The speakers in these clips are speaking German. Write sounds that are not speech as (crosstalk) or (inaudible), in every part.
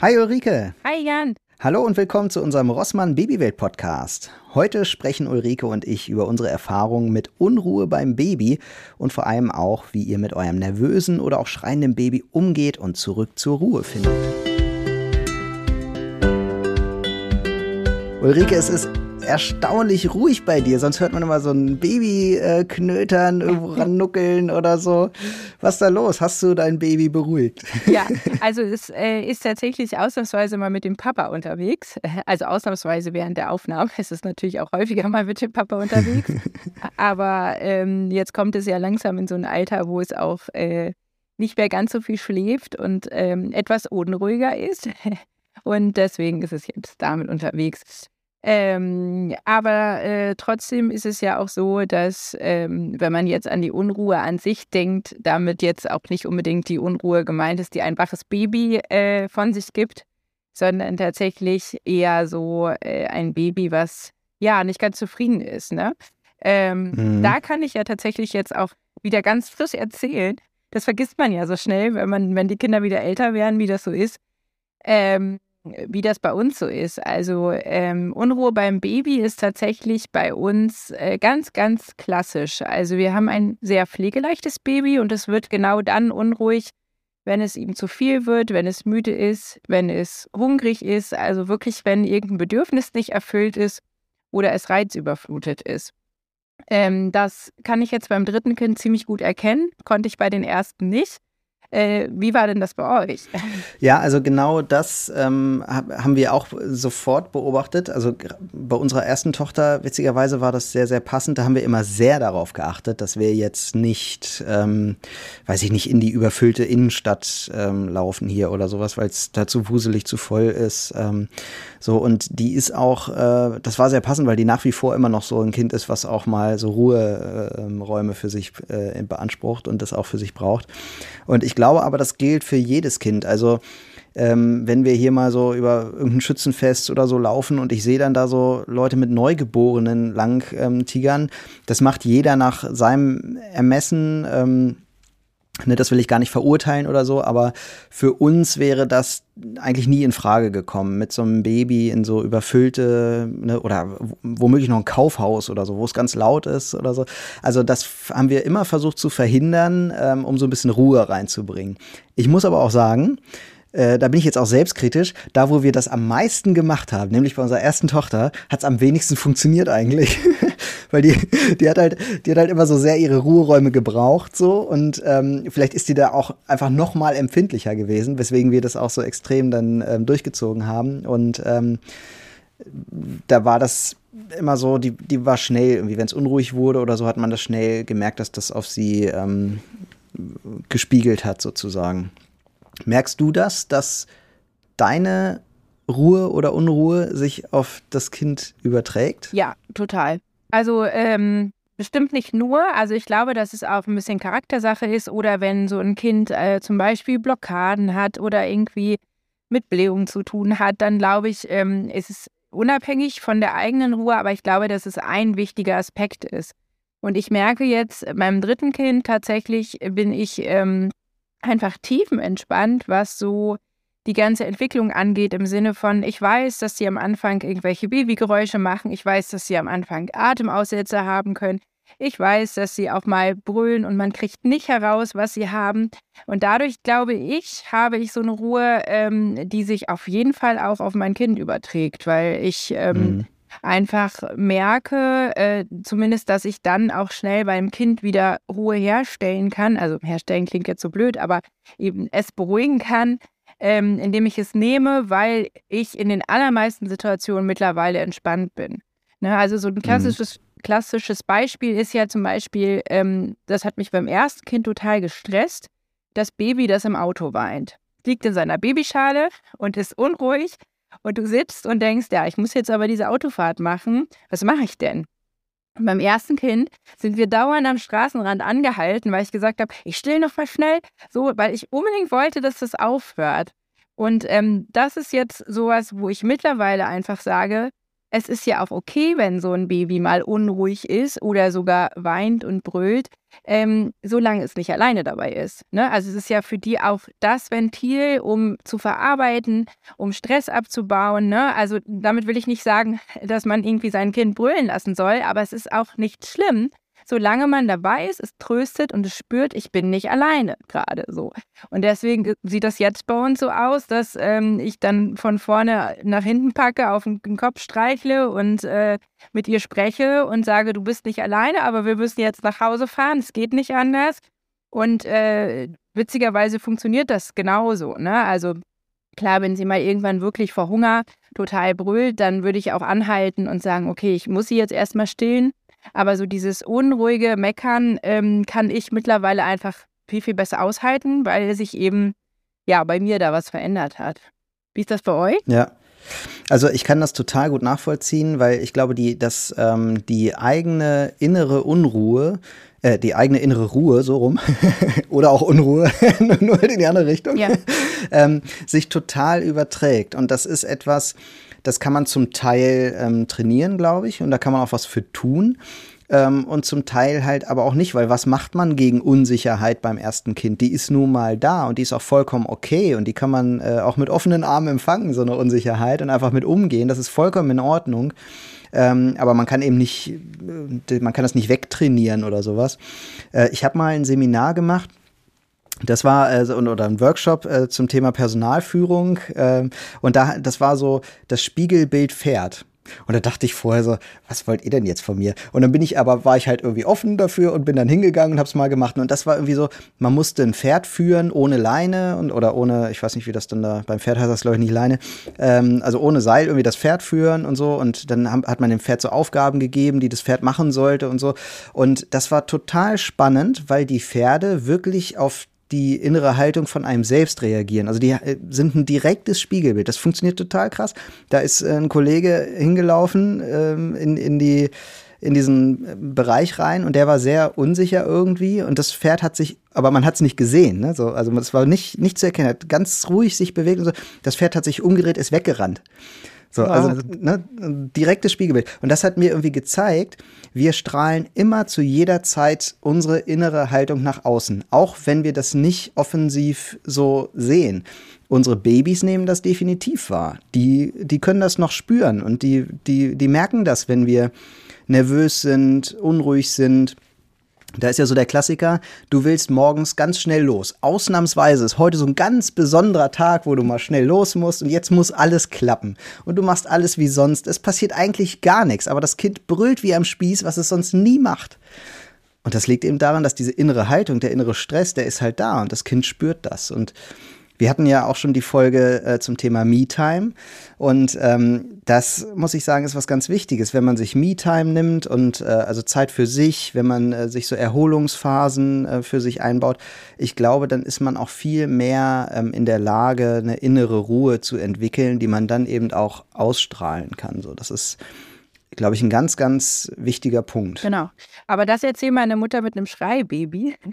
Hi Ulrike. Hi Jan. Hallo und willkommen zu unserem Rossmann Babywelt Podcast. Heute sprechen Ulrike und ich über unsere Erfahrungen mit Unruhe beim Baby und vor allem auch, wie ihr mit eurem nervösen oder auch schreienden Baby umgeht und zurück zur Ruhe findet. Ulrike, es ist erstaunlich ruhig bei dir. Sonst hört man immer so ein Baby äh, knötern, irgendwo (laughs) rannuckeln oder so. Was ist da los? Hast du dein Baby beruhigt? Ja, (laughs) also es äh, ist tatsächlich ausnahmsweise mal mit dem Papa unterwegs. (laughs) Also ausnahmsweise während der Aufnahme. Es ist natürlich auch häufiger mal mit dem Papa unterwegs. Aber ähm, jetzt kommt es ja langsam in so ein Alter, wo es auch äh, nicht mehr ganz so viel schläft und ähm, etwas unruhiger ist. Und deswegen ist es jetzt damit unterwegs. Ähm, aber äh, trotzdem ist es ja auch so, dass ähm, wenn man jetzt an die Unruhe an sich denkt, damit jetzt auch nicht unbedingt die Unruhe gemeint ist, die ein waches Baby äh, von sich gibt, sondern tatsächlich eher so äh, ein Baby, was ja nicht ganz zufrieden ist. Ne? Ähm, mhm. Da kann ich ja tatsächlich jetzt auch wieder ganz frisch erzählen. Das vergisst man ja so schnell, wenn man, wenn die Kinder wieder älter werden, wie das so ist. Ähm, wie das bei uns so ist. Also ähm, Unruhe beim Baby ist tatsächlich bei uns äh, ganz, ganz klassisch. Also wir haben ein sehr pflegeleichtes Baby und es wird genau dann unruhig, wenn es ihm zu viel wird, wenn es müde ist, wenn es hungrig ist, also wirklich, wenn irgendein Bedürfnis nicht erfüllt ist oder es reizüberflutet ist. Ähm, das kann ich jetzt beim dritten Kind ziemlich gut erkennen, konnte ich bei den ersten nicht. Äh, wie war denn das bei euch? Ja, also genau das ähm, haben wir auch sofort beobachtet. Also bei unserer ersten Tochter, witzigerweise war das sehr, sehr passend. Da haben wir immer sehr darauf geachtet, dass wir jetzt nicht, ähm, weiß ich nicht, in die überfüllte Innenstadt ähm, laufen hier oder sowas, weil es da zu wuselig, zu voll ist. Ähm, so, und die ist auch, äh, das war sehr passend, weil die nach wie vor immer noch so ein Kind ist, was auch mal so Ruheräume für sich äh, beansprucht und das auch für sich braucht. Und ich glaube aber, das gilt für jedes Kind. Also ähm, wenn wir hier mal so über irgendein Schützenfest oder so laufen und ich sehe dann da so Leute mit Neugeborenen lang ähm, tigern, das macht jeder nach seinem Ermessen. Ähm, Ne, das will ich gar nicht verurteilen oder so, aber für uns wäre das eigentlich nie in Frage gekommen, mit so einem Baby in so überfüllte ne, oder womöglich noch ein Kaufhaus oder so, wo es ganz laut ist oder so. Also das haben wir immer versucht zu verhindern, ähm, um so ein bisschen Ruhe reinzubringen. Ich muss aber auch sagen, äh, da bin ich jetzt auch selbstkritisch, da wo wir das am meisten gemacht haben, nämlich bei unserer ersten Tochter, hat es am wenigsten funktioniert eigentlich. (laughs) Weil die, die hat halt, die hat halt immer so sehr ihre Ruheräume gebraucht so und ähm, vielleicht ist die da auch einfach noch mal empfindlicher gewesen, weswegen wir das auch so extrem dann ähm, durchgezogen haben. Und ähm, da war das immer so, die, die war schnell, irgendwie, wenn es unruhig wurde oder so, hat man das schnell gemerkt, dass das auf sie ähm, gespiegelt hat, sozusagen. Merkst du das, dass deine Ruhe oder Unruhe sich auf das Kind überträgt? Ja, total. Also ähm, bestimmt nicht nur. Also ich glaube, dass es auch ein bisschen Charaktersache ist oder wenn so ein Kind äh, zum Beispiel Blockaden hat oder irgendwie mit Blähungen zu tun hat, dann glaube ich, ähm, ist es unabhängig von der eigenen Ruhe, aber ich glaube, dass es ein wichtiger Aspekt ist. Und ich merke jetzt, beim dritten Kind tatsächlich bin ich ähm, einfach tiefenentspannt, was so die ganze Entwicklung angeht, im Sinne von, ich weiß, dass sie am Anfang irgendwelche Babygeräusche machen, ich weiß, dass sie am Anfang Atemaussetzer haben können, ich weiß, dass sie auch mal brüllen und man kriegt nicht heraus, was sie haben. Und dadurch, glaube ich, habe ich so eine Ruhe, ähm, die sich auf jeden Fall auch auf mein Kind überträgt, weil ich ähm, mhm einfach merke, äh, zumindest, dass ich dann auch schnell beim Kind wieder Ruhe herstellen kann. Also herstellen klingt jetzt so blöd, aber eben es beruhigen kann, ähm, indem ich es nehme, weil ich in den allermeisten Situationen mittlerweile entspannt bin. Ne, also so ein mhm. klassisches, mhm. klassisches Beispiel ist ja zum Beispiel, ähm, das hat mich beim ersten Kind total gestresst, das Baby, das im Auto weint. Liegt in seiner Babyschale und ist unruhig und du sitzt und denkst, ja, ich muss jetzt aber diese Autofahrt machen. Was mache ich denn? Beim ersten Kind sind wir dauernd am Straßenrand angehalten, weil ich gesagt habe, ich still noch mal schnell, so, weil ich unbedingt wollte, dass das aufhört. Und ähm, das ist jetzt sowas, wo ich mittlerweile einfach sage, es ist ja auch okay, wenn so ein Baby mal unruhig ist oder sogar weint und brüllt, ähm, solange es nicht alleine dabei ist. Ne? Also es ist ja für die auch das Ventil, um zu verarbeiten, um Stress abzubauen. Ne? Also damit will ich nicht sagen, (laughs) dass man irgendwie sein Kind brüllen lassen soll, aber es ist auch nicht schlimm, solange man dabei ist, es tröstet und es spürt, ich bin nicht alleine gerade so. Und deswegen sieht das jetzt bei uns so aus, dass ähm, ich dann von vorne nach hinten packe, auf den Kopf streichle und äh, mit ihr spreche und sage, du bist nicht alleine, aber wir müssen jetzt nach Hause fahren, es geht nicht anders. Und äh, witzigerweise funktioniert das genauso. Ne? Also Klar, wenn sie mal irgendwann wirklich vor Hunger total brüllt, dann würde ich auch anhalten und sagen, okay, ich muss sie jetzt erstmal stillen. Aber so dieses unruhige Meckern ähm, kann ich mittlerweile einfach viel, viel besser aushalten, weil sich eben ja bei mir da was verändert hat. Wie ist das bei euch? Ja. Also ich kann das total gut nachvollziehen, weil ich glaube, die, dass ähm, die eigene innere Unruhe, äh, die eigene innere Ruhe, so rum, (laughs) oder auch Unruhe, (laughs) nur in die andere Richtung, ja. (laughs) ähm, sich total überträgt. Und das ist etwas, das kann man zum Teil ähm, trainieren, glaube ich, und da kann man auch was für tun. Ähm, und zum Teil halt aber auch nicht, weil was macht man gegen Unsicherheit beim ersten Kind? Die ist nun mal da und die ist auch vollkommen okay und die kann man äh, auch mit offenen Armen empfangen, so eine Unsicherheit und einfach mit umgehen. Das ist vollkommen in Ordnung. Ähm, aber man kann eben nicht, äh, man kann das nicht wegtrainieren oder sowas. Äh, ich habe mal ein Seminar gemacht das war äh, oder ein Workshop äh, zum Thema Personalführung äh, und da das war so das Spiegelbild Pferd. Und da dachte ich vorher so, was wollt ihr denn jetzt von mir? Und dann bin ich aber, war ich halt irgendwie offen dafür und bin dann hingegangen und hab's mal gemacht. Und das war irgendwie so, man musste ein Pferd führen ohne Leine und oder ohne, ich weiß nicht, wie das dann da, beim Pferd heißt das glaube ich nicht Leine, ähm, also ohne Seil irgendwie das Pferd führen und so. Und dann hat man dem Pferd so Aufgaben gegeben, die das Pferd machen sollte und so. Und das war total spannend, weil die Pferde wirklich auf die innere Haltung von einem selbst reagieren. Also die äh, sind ein direktes Spiegelbild. Das funktioniert total krass. Da ist äh, ein Kollege hingelaufen ähm, in, in die in diesen äh, Bereich rein und der war sehr unsicher irgendwie und das Pferd hat sich, aber man hat es nicht gesehen, ne? so, also es war nicht, nicht zu erkennen, hat ganz ruhig sich bewegt und so. Das Pferd hat sich umgedreht, ist weggerannt. So, wow. also ne, direktes Spiegelbild. Und das hat mir irgendwie gezeigt, wir strahlen immer zu jeder Zeit unsere innere Haltung nach außen, auch wenn wir das nicht offensiv so sehen. Unsere Babys nehmen das definitiv wahr. Die, die können das noch spüren und die, die, die merken das, wenn wir nervös sind, unruhig sind da ist ja so der Klassiker, du willst morgens ganz schnell los. Ausnahmsweise ist heute so ein ganz besonderer Tag, wo du mal schnell los musst und jetzt muss alles klappen. Und du machst alles wie sonst. Es passiert eigentlich gar nichts, aber das Kind brüllt wie am Spieß, was es sonst nie macht. Und das liegt eben daran, dass diese innere Haltung, der innere Stress, der ist halt da und das Kind spürt das. Und wir hatten ja auch schon die Folge äh, zum Thema Me-Time und ähm, das muss ich sagen, ist was ganz Wichtiges, wenn man sich Me-Time nimmt und äh, also Zeit für sich, wenn man äh, sich so Erholungsphasen äh, für sich einbaut. Ich glaube, dann ist man auch viel mehr ähm, in der Lage, eine innere Ruhe zu entwickeln, die man dann eben auch ausstrahlen kann. So, das ist glaube ich, ein ganz, ganz wichtiger Punkt. Genau. Aber das erzählt meine Mutter mit einem Schreibaby. (laughs)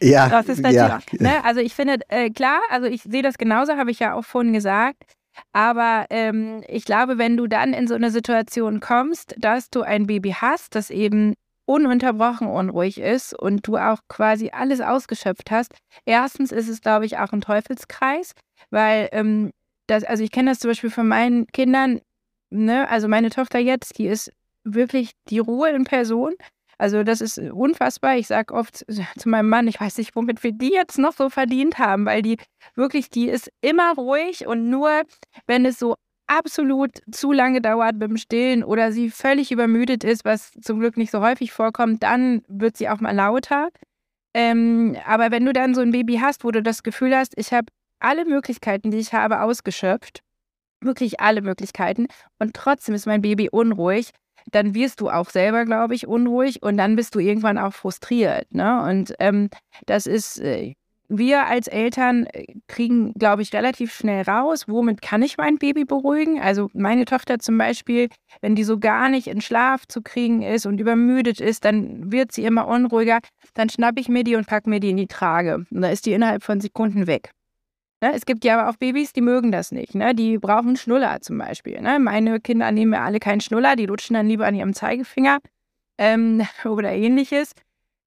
Ja. Das ist natürlich, ja. ne? Also ich finde, äh, klar, also ich sehe das genauso, habe ich ja auch vorhin gesagt. Aber ähm, ich glaube, wenn du dann in so eine Situation kommst, dass du ein Baby hast, das eben ununterbrochen unruhig ist und du auch quasi alles ausgeschöpft hast, erstens ist es, glaube ich, auch ein Teufelskreis, weil ähm, das, also ich kenne das zum Beispiel von meinen Kindern, ne, also meine Tochter jetzt, die ist wirklich die Ruhe in Person. Also das ist unfassbar. Ich sage oft zu meinem Mann, ich weiß nicht, womit wir die jetzt noch so verdient haben, weil die wirklich, die ist immer ruhig und nur, wenn es so absolut zu lange dauert beim Stillen oder sie völlig übermüdet ist, was zum Glück nicht so häufig vorkommt, dann wird sie auch mal lauter. Ähm, aber wenn du dann so ein Baby hast, wo du das Gefühl hast, ich habe alle Möglichkeiten, die ich habe, ausgeschöpft, wirklich alle Möglichkeiten und trotzdem ist mein Baby unruhig, dann wirst du auch selber, glaube ich, unruhig und dann bist du irgendwann auch frustriert. Ne? Und ähm, das ist, äh, wir als Eltern äh, kriegen, glaube ich, relativ schnell raus, womit kann ich mein Baby beruhigen. Also meine Tochter zum Beispiel, wenn die so gar nicht in Schlaf zu kriegen ist und übermüdet ist, dann wird sie immer unruhiger. Dann schnappe ich mir die und packe mir die in die Trage. Und dann ist die innerhalb von Sekunden weg. Ne? Es gibt ja aber auch Babys, die mögen das nicht. Ne? Die brauchen Schnuller zum Beispiel. Ne? Meine Kinder nehmen ja alle keinen Schnuller, die lutschen dann lieber an ihrem Zeigefinger ähm, (laughs) oder ähnliches.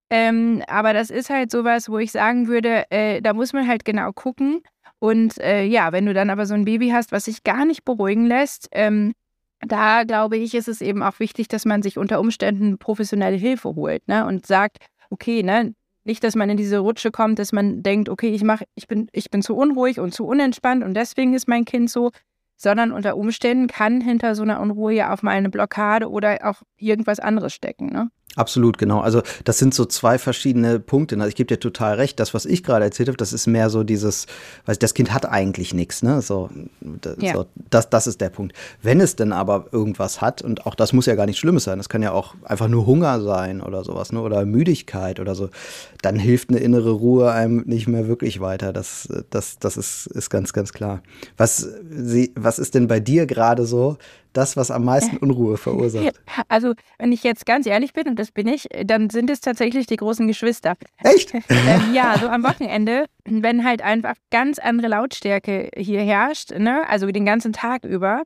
Ähm, aber das ist halt sowas, wo ich sagen würde, äh, da muss man halt genau gucken. Und äh, ja, wenn du dann aber so ein Baby hast, was sich gar nicht beruhigen lässt, ähm, da glaube ich, ist es eben auch wichtig, dass man sich unter Umständen professionelle Hilfe holt ne? und sagt, okay, ne, nicht, dass man in diese Rutsche kommt, dass man denkt, okay, ich mach, ich bin, ich bin zu unruhig und zu unentspannt und deswegen ist mein Kind so, sondern unter Umständen kann hinter so einer Unruhe ja auch mal eine Blockade oder auch irgendwas anderes stecken. Ne? Absolut, genau. Also das sind so zwei verschiedene Punkte. Also ich gebe dir total recht. Das, was ich gerade erzählt habe, das ist mehr so dieses, weil das Kind hat eigentlich nichts, ne? So, ja. so, das, das ist der Punkt. Wenn es denn aber irgendwas hat, und auch das muss ja gar nichts Schlimmes sein, das kann ja auch einfach nur Hunger sein oder sowas, ne? Oder Müdigkeit oder so, dann hilft eine innere Ruhe einem nicht mehr wirklich weiter. Das, das, das ist, ist ganz, ganz klar. Was, sie, was ist denn bei dir gerade so? Das, was am meisten Unruhe verursacht? (laughs) Also, wenn ich jetzt ganz ehrlich bin, und das bin ich, dann sind es tatsächlich die großen Geschwister. Echt? (laughs) ähm, ja, so am Wochenende, wenn halt einfach ganz andere Lautstärke hier herrscht, ne? also den ganzen Tag über.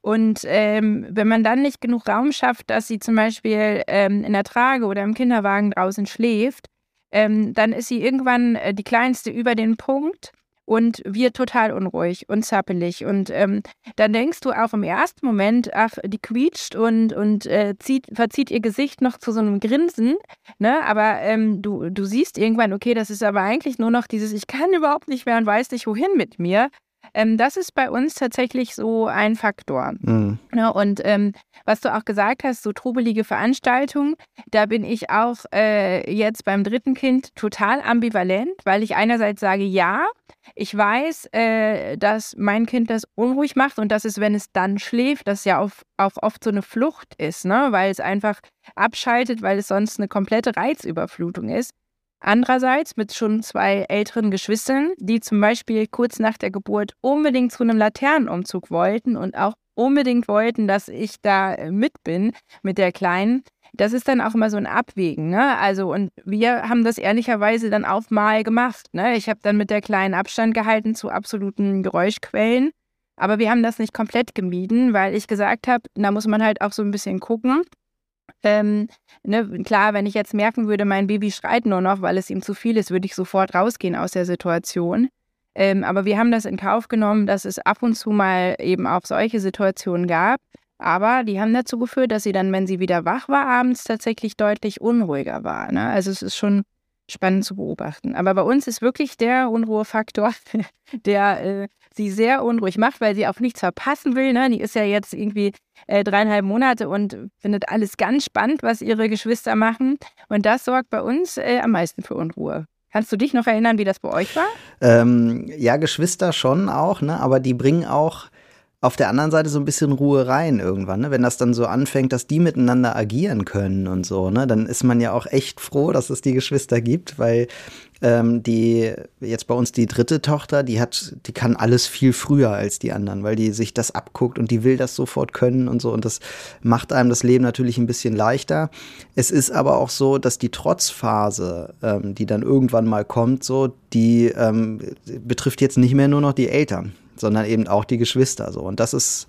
Und ähm, wenn man dann nicht genug Raum schafft, dass sie zum Beispiel ähm, in der Trage oder im Kinderwagen draußen schläft, ähm, dann ist sie irgendwann äh, die kleinste über den Punkt und wird total unruhig und zappelig. Und ähm, dann denkst du auch im ersten Moment, ach, die quietscht und, und äh, zieht, verzieht ihr Gesicht noch zu so einem Grinsen. Ne? Aber ähm, du, du siehst irgendwann, okay, das ist aber eigentlich nur noch dieses, ich kann überhaupt nicht mehr und weiß nicht, wohin mit mir. Ähm, das ist bei uns tatsächlich so ein Faktor. Mhm. Ja, und ähm, was du auch gesagt hast, so trubelige Veranstaltungen, da bin ich auch äh, jetzt beim dritten Kind total ambivalent, weil ich einerseits sage, ja, ich weiß, äh, dass mein Kind das unruhig macht und dass es, wenn es dann schläft, das ja auch, auch oft so eine Flucht ist, ne? weil es einfach abschaltet, weil es sonst eine komplette Reizüberflutung ist. Andererseits mit schon zwei älteren Geschwistern, die zum Beispiel kurz nach der Geburt unbedingt zu einem Laternenumzug wollten und auch unbedingt wollten, dass ich da äh, mit bin mit der Kleinen. Das ist dann auch immer so ein Abwägen, ne? Also, und wir haben das ehrlicherweise dann auch mal gemacht, ne? Ich habe dann mit der Kleinen Abstand gehalten zu absoluten Geräuschquellen. Aber wir haben das nicht komplett gemieden, weil ich gesagt habe, da muss man halt auch so ein bisschen gucken. Ähm, ne, klar, wenn ich jetzt merken würde, mein Baby schreit nur noch, weil es ihm zu viel ist, würde ich sofort rausgehen aus der Situation. Ähm, aber wir haben das in Kauf genommen, dass es ab und zu mal eben auch solche Situationen gab. Aber die haben dazu geführt, dass sie dann, wenn sie wieder wach war, abends tatsächlich deutlich unruhiger war. Ne? Also es ist schon spannend zu beobachten. Aber bei uns ist wirklich der Unruhefaktor, (laughs) der äh, sie sehr unruhig macht, weil sie auch nichts verpassen will. Ne? Die ist ja jetzt irgendwie äh, dreieinhalb Monate und findet alles ganz spannend, was ihre Geschwister machen. Und das sorgt bei uns äh, am meisten für Unruhe. Kannst du dich noch erinnern, wie das bei euch war? Ähm, ja, Geschwister schon auch, ne? aber die bringen auch auf der anderen Seite so ein bisschen Ruhe rein irgendwann, ne? wenn das dann so anfängt, dass die miteinander agieren können und so, ne? dann ist man ja auch echt froh, dass es die Geschwister gibt, weil ähm, die jetzt bei uns die dritte Tochter, die hat, die kann alles viel früher als die anderen, weil die sich das abguckt und die will das sofort können und so und das macht einem das Leben natürlich ein bisschen leichter. Es ist aber auch so, dass die Trotzphase, ähm, die dann irgendwann mal kommt, so die ähm, betrifft jetzt nicht mehr nur noch die Eltern sondern eben auch die Geschwister so. Und das ist,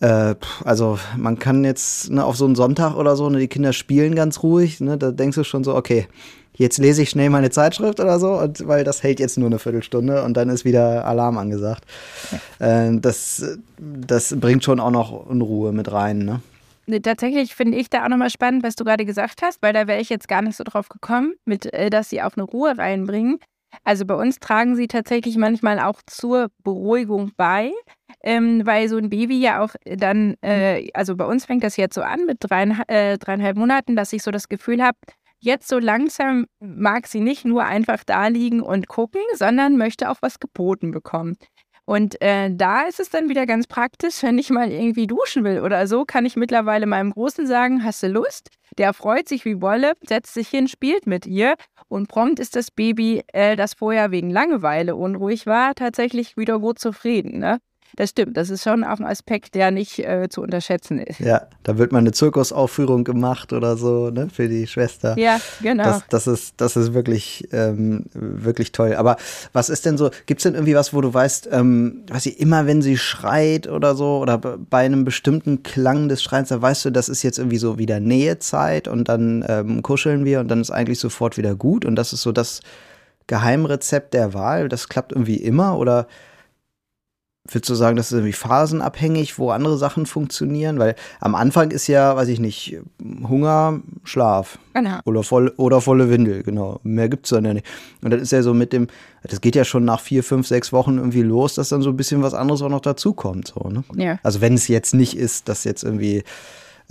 äh, also man kann jetzt ne, auf so einen Sonntag oder so, ne, die Kinder spielen ganz ruhig, ne, da denkst du schon so, okay, jetzt lese ich schnell meine Zeitschrift oder so, und, weil das hält jetzt nur eine Viertelstunde und dann ist wieder Alarm angesagt. Äh, das, das bringt schon auch noch Unruhe mit rein, ne? Tatsächlich finde ich da auch nochmal spannend, was du gerade gesagt hast, weil da wäre ich jetzt gar nicht so drauf gekommen, mit, äh, dass sie auch eine Ruhe reinbringen. Also bei uns tragen sie tatsächlich manchmal auch zur Beruhigung bei, ähm, weil so ein Baby ja auch dann, äh, also bei uns fängt das jetzt so an mit dreieinhalb, äh, dreieinhalb Monaten, dass ich so das Gefühl habe, jetzt so langsam mag sie nicht nur einfach da liegen und gucken, sondern möchte auch was geboten bekommen. Und äh, da ist es dann wieder ganz praktisch, wenn ich mal irgendwie duschen will oder so, kann ich mittlerweile meinem Großen sagen, hast du Lust? Der freut sich wie Wolle, setzt sich hin, spielt mit ihr und prompt ist das Baby, äh, das vorher wegen Langeweile unruhig war, tatsächlich wieder gut zufrieden. Ne? Das stimmt. Das ist schon auch ein Aspekt, der nicht äh, zu unterschätzen ist. Ja, da wird mal eine Zirkusaufführung gemacht oder so, ne, für die Schwester. Ja, genau. Das, das ist, das ist wirklich, ähm, wirklich toll. Aber was ist denn so, gibt es denn irgendwie was, wo du weißt, ähm, was sie immer, wenn sie schreit oder so, oder bei einem bestimmten Klang des Schreins, da weißt du, das ist jetzt irgendwie so wieder Nähezeit und dann ähm, kuscheln wir und dann ist eigentlich sofort wieder gut und das ist so das Geheimrezept der Wahl, das klappt irgendwie immer oder Würdest du sagen, das ist irgendwie phasenabhängig, wo andere Sachen funktionieren? Weil am Anfang ist ja, weiß ich nicht, Hunger, Schlaf. Genau. Oder, voll, oder volle Windel, genau. Mehr gibt es dann ja nicht. Und dann ist ja so mit dem, das geht ja schon nach vier, fünf, sechs Wochen irgendwie los, dass dann so ein bisschen was anderes auch noch dazukommt. So, ne? Ja. Also wenn es jetzt nicht ist, dass jetzt irgendwie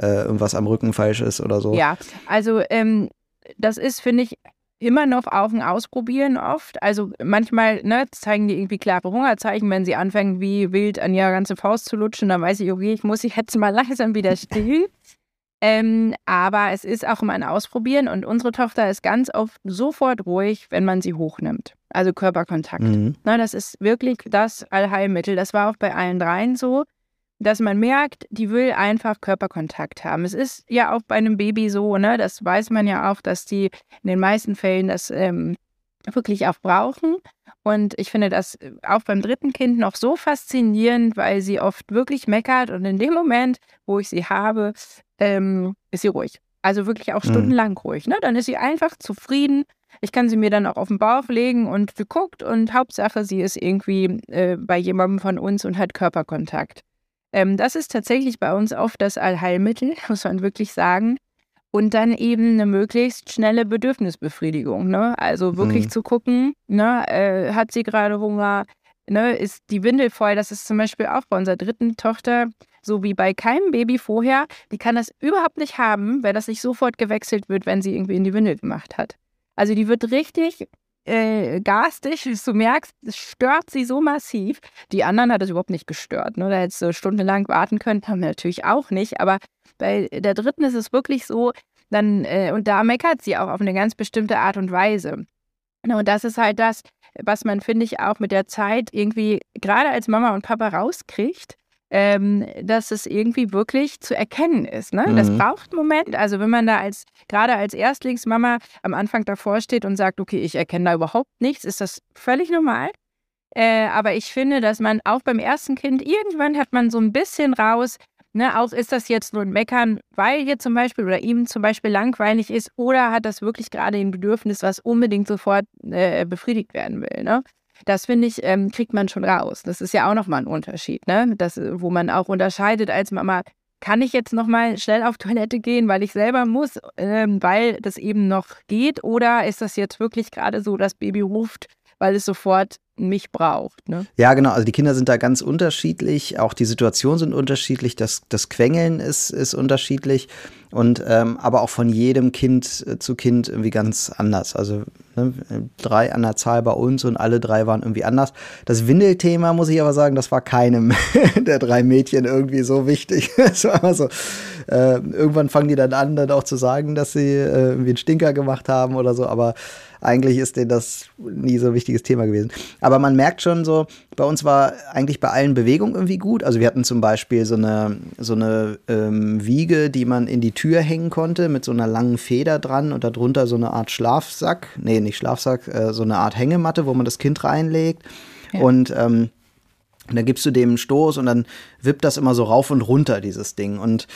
äh, irgendwas am Rücken falsch ist oder so. Ja, also ähm, das ist, finde ich, immer noch auf ein Ausprobieren oft. Also manchmal ne, zeigen die irgendwie klare Hungerzeichen, wenn sie anfangen, wie wild an ihrer ganze Faust zu lutschen, dann weiß ich, okay, ich muss ich jetzt mal (laughs) langsam wieder stillen. ähm, aber es ist auch immer ein Ausprobieren und unsere Tochter ist ganz oft sofort ruhig, wenn man sie hochnimmt. Also Körperkontakt. Mhm. Na, das ist wirklich das Allheilmittel. Das war auch bei allen dreien so dass man merkt, die will einfach Körperkontakt haben. Es ist ja auch bei einem Baby so, ne? Das weiß man ja auch, dass die in den meisten Fällen das ähm, wirklich auch brauchen. Und ich finde das auch beim dritten Kind noch so faszinierend, weil sie oft wirklich meckert und in dem Moment, wo ich sie habe, ähm, ist sie ruhig. Also wirklich auch mhm. stundenlang mhm. ruhig. Ne? Dann ist sie einfach zufrieden. Ich kann sie mir dann auch auf den Bauch legen und sie guckt und Hauptsache, sie ist irgendwie äh, bei jemandem von uns und hat Körperkontakt. Ähm, das ist tatsächlich bei uns oft das Allheilmittel, (laughs) muss man wirklich sagen. Und dann eben eine möglichst schnelle Bedürfnisbefriedigung. Ne? Also wirklich mhm. zu gucken, ne, äh, hat sie gerade Hunger, ne, ist die Windel voll. Das ist zum Beispiel auch bei unserer dritten Tochter so wie bei keinem Baby vorher. Die kann das überhaupt nicht haben, weil das nicht sofort gewechselt wird, wenn sie irgendwie in die Windel gemacht hat. Also die wird richtig äh, garstig, du merkst, es stört sie so massiv. Die anderen hat es überhaupt nicht gestört. Ne? Da hättest du stundenlang warten können, haben wir natürlich auch nicht. Aber bei der dritten ist es wirklich so, dann, äh, und da meckert sie auch auf eine ganz bestimmte Art und Weise. Und das ist halt das, was man, finde ich, auch mit der Zeit irgendwie gerade als Mama und Papa rauskriegt, ähm, dass es irgendwie wirklich zu erkennen ist. Ne? Mhm. Das braucht einen Moment. Also wenn man da als gerade als Erstlingsmama am Anfang davor steht und sagt, okay, ich erkenne da überhaupt nichts, ist das völlig normal. Äh, aber ich finde, dass man auch beim ersten Kind irgendwann hat man so ein bisschen raus, Ne, auch ist das jetzt nur ein Meckern, weil hier zum Beispiel oder ihm zum Beispiel langweilig ist oder hat das wirklich gerade ein Bedürfnis, was unbedingt sofort äh, befriedigt werden will. Ne? Das finde ich, ähm, kriegt man schon raus. Das ist ja auch nochmal ein Unterschied, ne? Das, wo man auch unterscheidet als Mama, kann ich jetzt nochmal schnell auf (laughs) Toilette gehen, weil ich selber muss, ähm, weil das eben noch geht? Oder ist das jetzt wirklich gerade so, das Baby ruft, weil es sofort mich braucht. Ne? Ja, genau. Also die Kinder sind da ganz unterschiedlich. Auch die Situationen sind unterschiedlich. Das, das Quengeln ist, ist unterschiedlich. Und ähm, aber auch von jedem Kind äh, zu Kind irgendwie ganz anders. Also ne, drei an der Zahl bei uns und alle drei waren irgendwie anders. Das Windelthema, muss ich aber sagen, das war keinem (laughs) der drei Mädchen irgendwie so wichtig. (laughs) Es äh, irgendwann fangen die dann an, dann auch zu sagen, dass sie äh, irgendwie einen Stinker gemacht haben oder so. Aber eigentlich ist denen das nie so ein wichtiges Thema gewesen. Aber man merkt schon so, bei uns war eigentlich bei allen Bewegungen irgendwie gut. Also wir hatten zum Beispiel so eine, so eine ähm, Wiege, die man in die Tür hängen konnte mit so einer langen Feder dran und darunter so eine Art Schlafsack. Nee, nicht Schlafsack, äh, so eine Art Hängematte, wo man das Kind reinlegt. Ja. Und ähm, da gibst du dem einen Stoß und dann wippt das immer so rauf und runter, dieses Ding. Und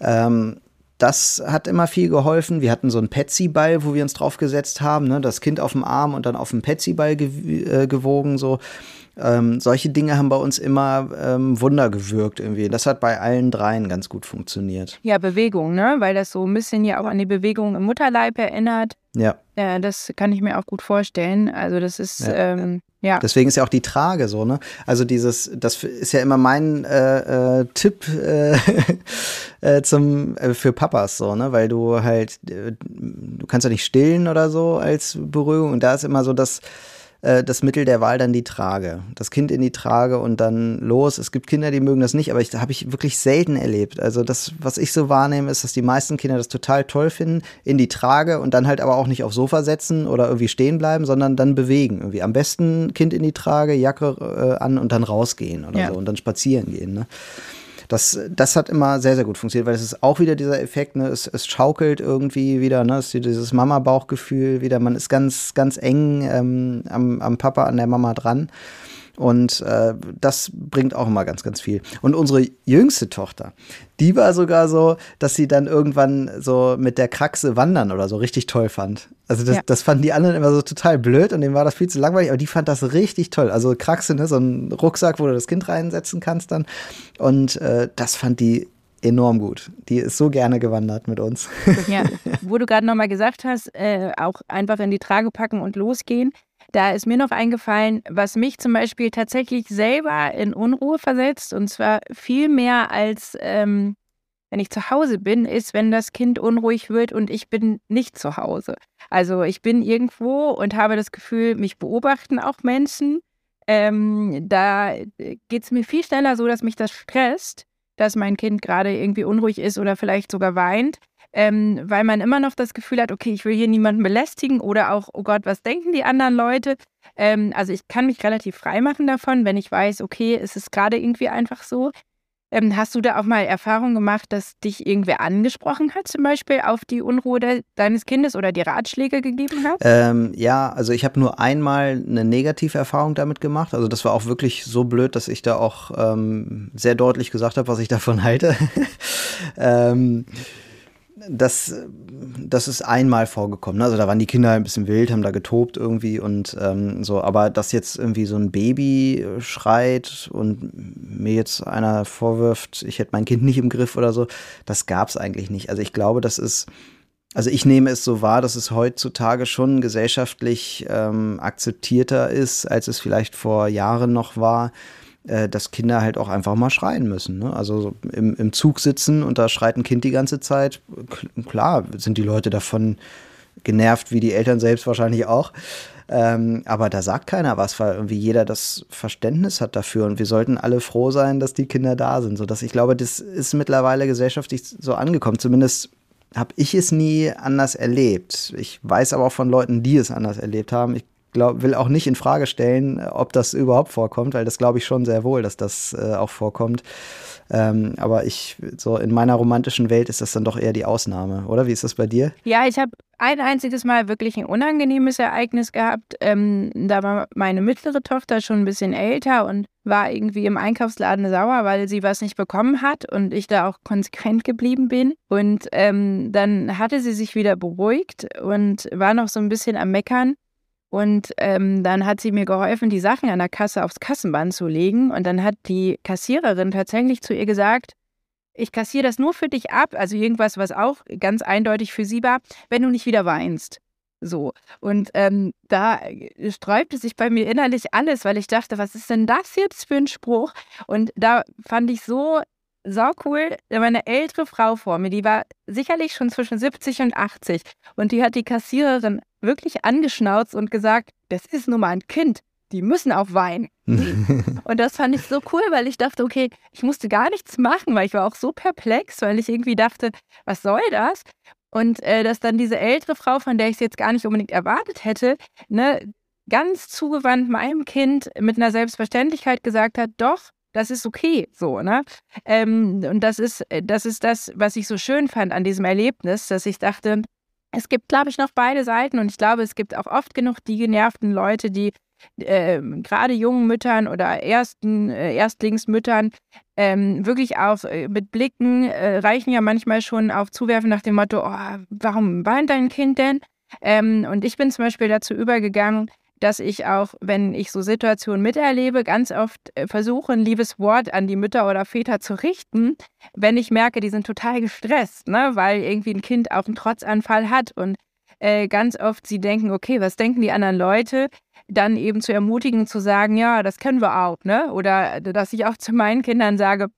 ähm, das hat immer viel geholfen. Wir hatten so einen Petsy-Ball, wo wir uns drauf gesetzt haben, ne? das Kind auf dem Arm und dann auf dem Petsy-Ball gew äh, gewogen. So. Ähm, solche Dinge haben bei uns immer ähm, Wunder gewirkt irgendwie. Das hat bei allen dreien ganz gut funktioniert. Ja, Bewegung, ne? Weil das so ein bisschen ja auch an die Bewegung im Mutterleib erinnert. Ja. Ja, das kann ich mir auch gut vorstellen. Also das ist ja. Ähm, ja. Deswegen ist ja auch die Trage so, ne? Also dieses, das ist ja immer mein äh, äh, Tipp äh, (laughs) äh, zum äh, für Papas so, ne? Weil du halt, äh, du kannst ja nicht stillen oder so als Beruhigung. Und da ist immer so, dass äh, das Mittel der Wahl dann die Trage. Das Kind in die Trage und dann los. Es gibt Kinder, die mögen das nicht, aber ich habe ich wirklich selten erlebt. Also das, was ich so wahrnehme, ist, dass die meisten Kinder das total toll finden, in die Trage und dann halt aber auch nicht aufs Sofa setzen oder irgendwie stehen bleiben, sondern dann bewegen. Irgendwie am besten Kind in die Trage, Jacke äh, an und dann rausgehen oder ja. so und dann spazieren gehen. Ne? Das, das hat immer sehr, sehr gut funktioniert, weil es ist auch wieder dieser Effekt, ne? es, es schaukelt irgendwie wieder, ne? es ist dieses Mama-Bauchgefühl wieder, man ist ganz, ganz eng ähm, am, am Papa, an der Mama dran. Und äh, das bringt auch immer ganz, ganz viel. Und unsere jüngste Tochter, die war sogar so, dass sie dann irgendwann so mit der Kraxe wandern oder so richtig toll fand. Also das, ja. das fanden die anderen immer so total blöd und dem war das viel zu langweilig, aber die fand das richtig toll. Also Kraxe, ne, so ein Rucksack, wo du das Kind reinsetzen kannst dann. Und äh, das fand die enorm gut. Die ist so gerne gewandert mit uns. Ja, (laughs) wo du gerade nochmal gesagt hast, äh, auch einfach in die Trage packen und losgehen. Da ist mir noch eingefallen, was mich zum Beispiel tatsächlich selber in Unruhe versetzt, und zwar viel mehr als ähm, wenn ich zu Hause bin, ist, wenn das Kind unruhig wird und ich bin nicht zu Hause. Also ich bin irgendwo und habe das Gefühl, mich beobachten auch Menschen. Ähm, da geht es mir viel schneller so, dass mich das stresst, dass mein Kind gerade irgendwie unruhig ist oder vielleicht sogar weint, ähm, weil man immer noch das Gefühl hat, okay, ich will hier niemanden belästigen oder auch, oh Gott, was denken die anderen Leute? Ähm, also ich kann mich relativ frei machen davon, wenn ich weiß, okay, es ist gerade irgendwie einfach so. Ähm, hast du da auch mal Erfahrung gemacht, dass dich irgendwer angesprochen hat, zum Beispiel auf die Unruhe de deines Kindes oder die Ratschläge gegeben hat? Ähm, ja, also ich habe nur einmal eine negative Erfahrung damit gemacht. Also das war auch wirklich so blöd, dass ich da auch ähm, sehr deutlich gesagt habe, was ich davon (laughs) halte. (laughs) das, das ist einmal vorgekommen. Ne? Also da waren die Kinder ein bisschen wild, haben da getobt irgendwie und ähm, so. Aber dass jetzt irgendwie so ein Baby schreit und mir jetzt einer vorwirft, ich hätte mein Kind nicht im Griff oder so, das gab es eigentlich nicht. Also ich glaube, das ist, also ich nehme es so wahr, dass es heutzutage schon gesellschaftlich ähm, akzeptierter ist, als es vielleicht vor Jahren noch war äh, dass Kinder halt auch einfach mal schreien müssen. Ne? Also im, im Zug sitzen und da schreit ein Kind die ganze Zeit. Klar sind die Leute davon genervt, wie die Eltern selbst wahrscheinlich auch. Ähm, aber da sagt keiner was, weil irgendwie jeder das Verständnis hat dafür und wir sollten alle froh sein, dass die Kinder da sind. So dass ich glaube, das ist mittlerweile gesellschaftlich so angekommen. Zumindest habe ich es nie anders erlebt. Ich weiß aber auch von Leuten, die es anders erlebt haben. Ich glaub, will auch nicht in Frage stellen, ob das überhaupt vorkommt, weil das glaube ich schon sehr wohl, dass das äh, auch vorkommt. Ähm, aber ich, so in meiner romantischen Welt ist das dann doch eher die Ausnahme, oder? Wie ist das bei dir? Ja, ich habe ein einziges Mal wirklich ein unangenehmes Ereignis gehabt. Ähm, da war meine mittlere Tochter schon ein bisschen älter und war irgendwie im Einkaufsladen sauer, weil sie was nicht bekommen hat und ich da auch konsequent geblieben bin. Und ähm, dann hatte sie sich wieder beruhigt und war noch so ein bisschen am Meckern. Und ähm, dann hat sie mir geholfen, die Sachen an der Kasse aufs Kassenband zu legen. Und dann hat die Kassiererin tatsächlich zu ihr gesagt, ich kassiere das nur für dich ab, also irgendwas, was auch ganz eindeutig für sie war, wenn du nicht wieder weinst. So. Und ähm, da sträubte sich bei mir innerlich alles, weil ich dachte, was ist denn das jetzt für ein Spruch? Und da fand ich so sau cool, meine ältere Frau vor mir, die war sicherlich schon zwischen 70 und 80 und die hat die Kassiererin wirklich angeschnauzt und gesagt, das ist nun mal ein Kind, die müssen auch weinen. (laughs) und das fand ich so cool, weil ich dachte, okay, ich musste gar nichts machen, weil ich war auch so perplex, weil ich irgendwie dachte, was soll das? Und äh, dass dann diese ältere Frau, von der ich es jetzt gar nicht unbedingt erwartet hätte, ne, ganz zugewandt meinem Kind mit einer Selbstverständlichkeit gesagt hat, doch, das ist okay, so, ne? Ähm, und das ist, äh, das ist das, was ich so schön fand an diesem Erlebnis, dass ich dachte, es gibt, glaube ich, noch beide Seiten und ich glaube, es gibt auch oft genug die genervten Leute, die äh, gerade jungen Müttern oder ersten äh, Erstlingsmüttern ähm, wirklich auch äh, mit Blicken äh, reichen ja manchmal schon auf Zuwerfen nach dem Motto, oh, warum weint dein Kind denn? Ähm, und ich bin zum Beispiel dazu übergegangen, dass ich auch, wenn ich so Situationen miterlebe, ganz oft äh, versuche, ein liebes Wort an die Mütter oder Väter zu richten, wenn ich merke, die sind total gestresst, ne? weil irgendwie ein Kind auch einen Trotzanfall hat und äh, ganz oft sie denken, okay, was denken die anderen Leute? Dann eben zu ermutigen, zu sagen, ja, das können wir auch, ne? Oder dass ich auch zu meinen Kindern sage,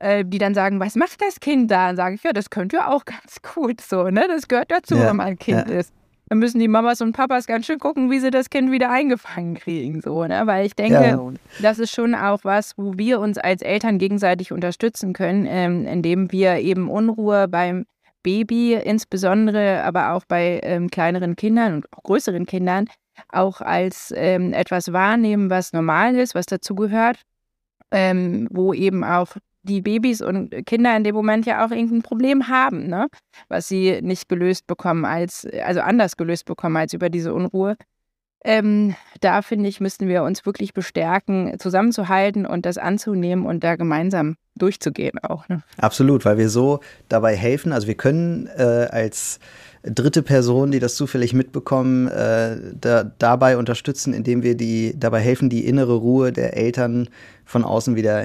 äh, die dann sagen, was macht das Kind da? Dann sage ich, ja, das könnt ihr auch (laughs) ganz gut so, ne? Das gehört dazu, ja, wenn man ein Kind ja. ist. Dann müssen die Mamas und Papas ganz schön gucken, wie sie das Kind wieder eingefangen kriegen. So, ne? Weil ich denke, ja. das ist schon auch was, wo wir uns als Eltern gegenseitig unterstützen können, ähm, indem wir eben Unruhe beim Baby insbesondere, aber auch bei ähm, kleineren Kindern und auch größeren Kindern auch als ähm, etwas wahrnehmen, was normal ist, was dazugehört, ähm, wo eben auch die Babys und Kinder in dem Moment ja auch irgendein Problem haben, ne? was sie nicht gelöst bekommen als, also anders gelöst bekommen als über diese Unruhe. Ähm, da finde ich, müssten wir uns wirklich bestärken, zusammenzuhalten und das anzunehmen und da gemeinsam durchzugehen auch. Ne? Absolut, weil wir so dabei helfen. Also wir können äh, als dritte Person, die das zufällig mitbekommen, äh, da, dabei unterstützen, indem wir die dabei helfen, die innere Ruhe der Eltern von außen wieder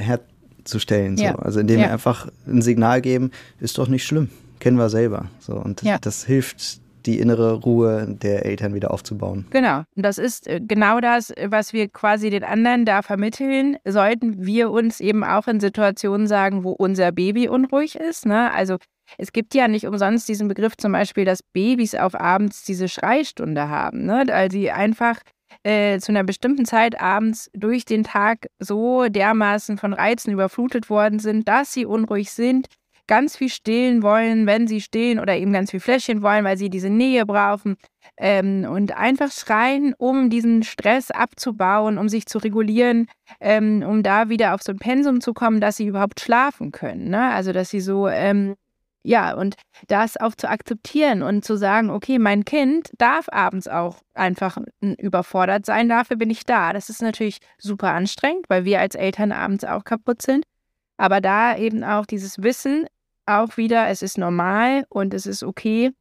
herzustellen. So. Ja. Also indem wir einfach ein Signal geben, ist doch nicht schlimm, kennen wir selber. So und das hilft die innere Ruhe der Eltern wieder aufzubauen. Genau. Und das ist äh, genau das, was wir quasi den anderen da vermitteln. Sollten wir uns eben auch in Situationen sagen, wo unser Baby unruhig ist. Ne? Also es gibt ja nicht umsonst diesen Begriff zum Beispiel, dass Babys auf abends diese Schreistunde haben, ne? weil sie einfach äh, zu einer bestimmten Zeit abends durch den Tag so dermaßen von Reizen überflutet worden sind, dass sie unruhig sind ganz viel stillen wollen, wenn sie stillen oder eben ganz viel Fläschchen wollen, weil sie diese Nähe brauchen. Ähm, und einfach schreien, um diesen Stress abzubauen, um sich zu regulieren, ähm, um da wieder auf so ein Pensum zu kommen, dass sie überhaupt schlafen können. Ne? Also, dass sie so, ähm, ja, und das auch zu akzeptieren und zu sagen, okay, mein Kind darf abends auch einfach überfordert sein, dafür bin ich da. Das ist natürlich super anstrengend, weil wir als Eltern abends auch kaputt sind. Aber da eben auch dieses Wissen, auch wieder, es ist normal und es ist okay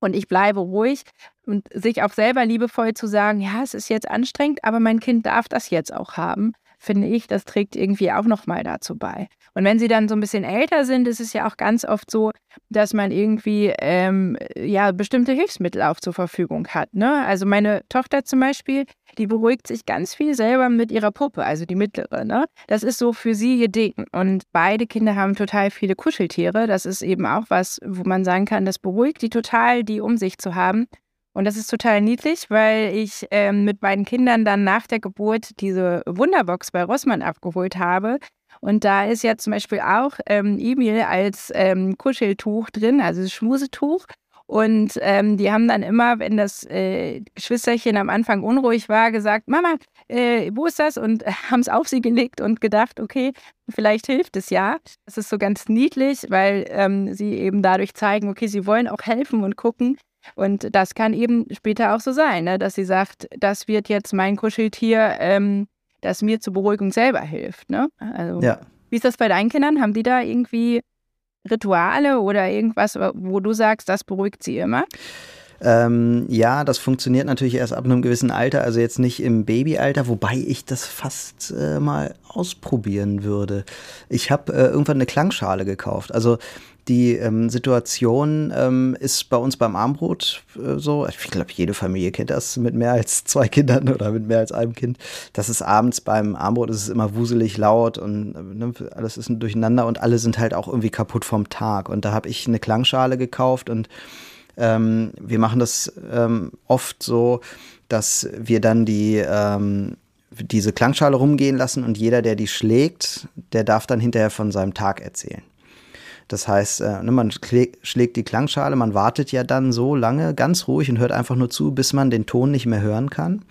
und ich bleibe ruhig und sich auch selber liebevoll zu sagen, ja, es ist jetzt anstrengend, aber mein Kind darf das jetzt auch haben finde ich, das trägt irgendwie auch nochmal dazu bei. Und wenn sie dann so ein bisschen älter sind, ist es ja auch ganz oft so, dass man irgendwie ähm, ja bestimmte Hilfsmittel auch zur Verfügung hat. Ne? Also meine Tochter zum Beispiel, die beruhigt sich ganz viel selber mit ihrer Puppe, also die mittlere. Ne? Das ist so für sie ihr Ding. Und beide Kinder haben total viele Kuscheltiere. Das ist eben auch was, wo man sagen kann, das beruhigt die total, die um sich zu haben. Und das ist total niedlich, weil ich ähm, mit meinen Kindern dann nach der Geburt diese Wunderbox bei Rossmann abgeholt habe. Und da ist ja zum Beispiel auch ähm, Emil als ähm, Kuscheltuch drin, also das Schmusetuch. Und ähm, die haben dann immer, wenn das äh, Geschwisterchen am Anfang unruhig war, gesagt, Mama, äh, wo ist das? Und äh, (laughs) haben es auf sie gelegt und gedacht, okay, vielleicht hilft es ja. Das ist so ganz niedlich, weil ähm, sie eben dadurch zeigen, okay, sie wollen auch helfen und gucken, und das kann eben später auch so sein, ne? dass sie sagt, das wird jetzt mein Kuscheltier, ähm, das mir zur Beruhigung selber hilft. Ne? Also, ja. Wie ist das bei deinen Kindern? Haben die da irgendwie Rituale oder irgendwas, wo du sagst, das beruhigt sie immer? Ähm, ja, das funktioniert natürlich erst ab einem gewissen Alter, also jetzt nicht im Babyalter, wobei ich das fast äh, mal ausprobieren würde. Ich habe äh, irgendwann eine Klangschale gekauft. Also die ähm, Situation ähm, ist bei uns beim Armbrot äh, so. Ich glaube, jede Familie kennt das mit mehr als zwei Kindern oder mit mehr als einem Kind. Das ist abends beim Armbrot, ist es immer wuselig laut und äh, ne, alles ist durcheinander und alle sind halt auch irgendwie kaputt vom Tag. Und da habe ich eine Klangschale gekauft und ähm, wir machen das ähm, oft so, dass wir dann die ähm, diese Klangschale rumgehen lassen und jeder, der die schlägt, der darf dann hinterher von seinem Tag erzählen. Das heißt, äh, ne, man schlägt die Klangschale, man wartet ja dann so lange ganz ruhig und hört einfach nur zu, bis man den Ton nicht mehr hören kann.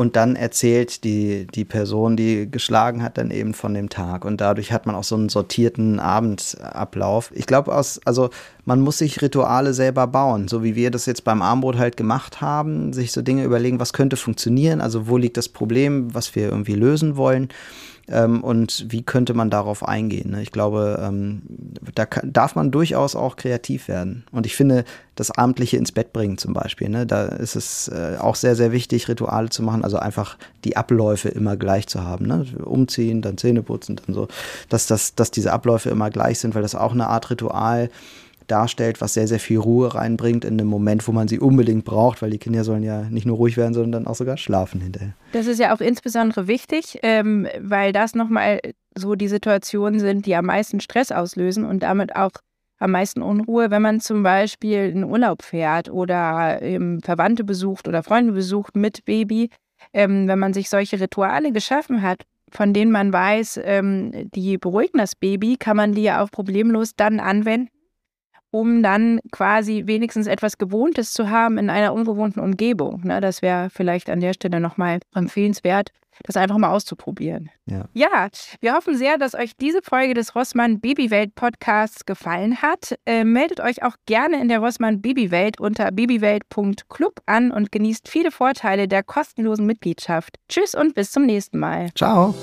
Und dann erzählt die, die Person, die geschlagen hat, dann eben von dem Tag. Und dadurch hat man auch so einen sortierten Abendablauf. Ich glaube, also man muss sich Rituale selber bauen, so wie wir das jetzt beim Armbrot halt gemacht haben, sich so Dinge überlegen, was könnte funktionieren, also wo liegt das Problem, was wir irgendwie lösen wollen ähm, und wie könnte man darauf eingehen. Ne? Ich glaube, ähm, da kann, darf man durchaus auch kreativ werden. Und ich finde, das Abendliche ins Bett bringen zum Beispiel, ne? da ist es äh, auch sehr, sehr wichtig, Rituale zu machen, also einfach die Abläufe immer gleich zu haben. Ne? Umziehen, dann Zähne putzen, dann so, dass, das, dass diese Abläufe immer gleich sind, weil das auch eine Art Ritual ist darstellt, was sehr, sehr viel Ruhe reinbringt in einem Moment, wo man sie unbedingt braucht, weil die Kinder sollen ja nicht nur ruhig werden, sondern auch sogar schlafen hinterher. Das ist ja auch insbesondere wichtig, ähm, weil das nochmal so die Situationen sind, die am meisten Stress auslösen und damit auch am meisten Unruhe, wenn man zum Beispiel in Urlaub fährt oder ähm, Verwandte besucht oder Freunde besucht mit Baby. Ähm, wenn man sich solche Rituale geschaffen hat, von denen man weiß, ähm, die beruhigen das Baby, kann man die ja auch problemlos dann anwenden um dann quasi wenigstens etwas Gewohntes zu haben in einer ungewohnten Umgebung. Ne, das wäre vielleicht an der Stelle nochmal empfehlenswert, das einfach mal auszuprobieren. Ja. ja, wir hoffen sehr, dass euch diese Folge des Rossmann Babywelt Podcasts gefallen hat. Äh, meldet euch auch gerne in der Rossmann Babywelt unter babywelt.club an und genießt viele Vorteile der kostenlosen Mitgliedschaft. Tschüss und bis zum nächsten Mal. Ciao.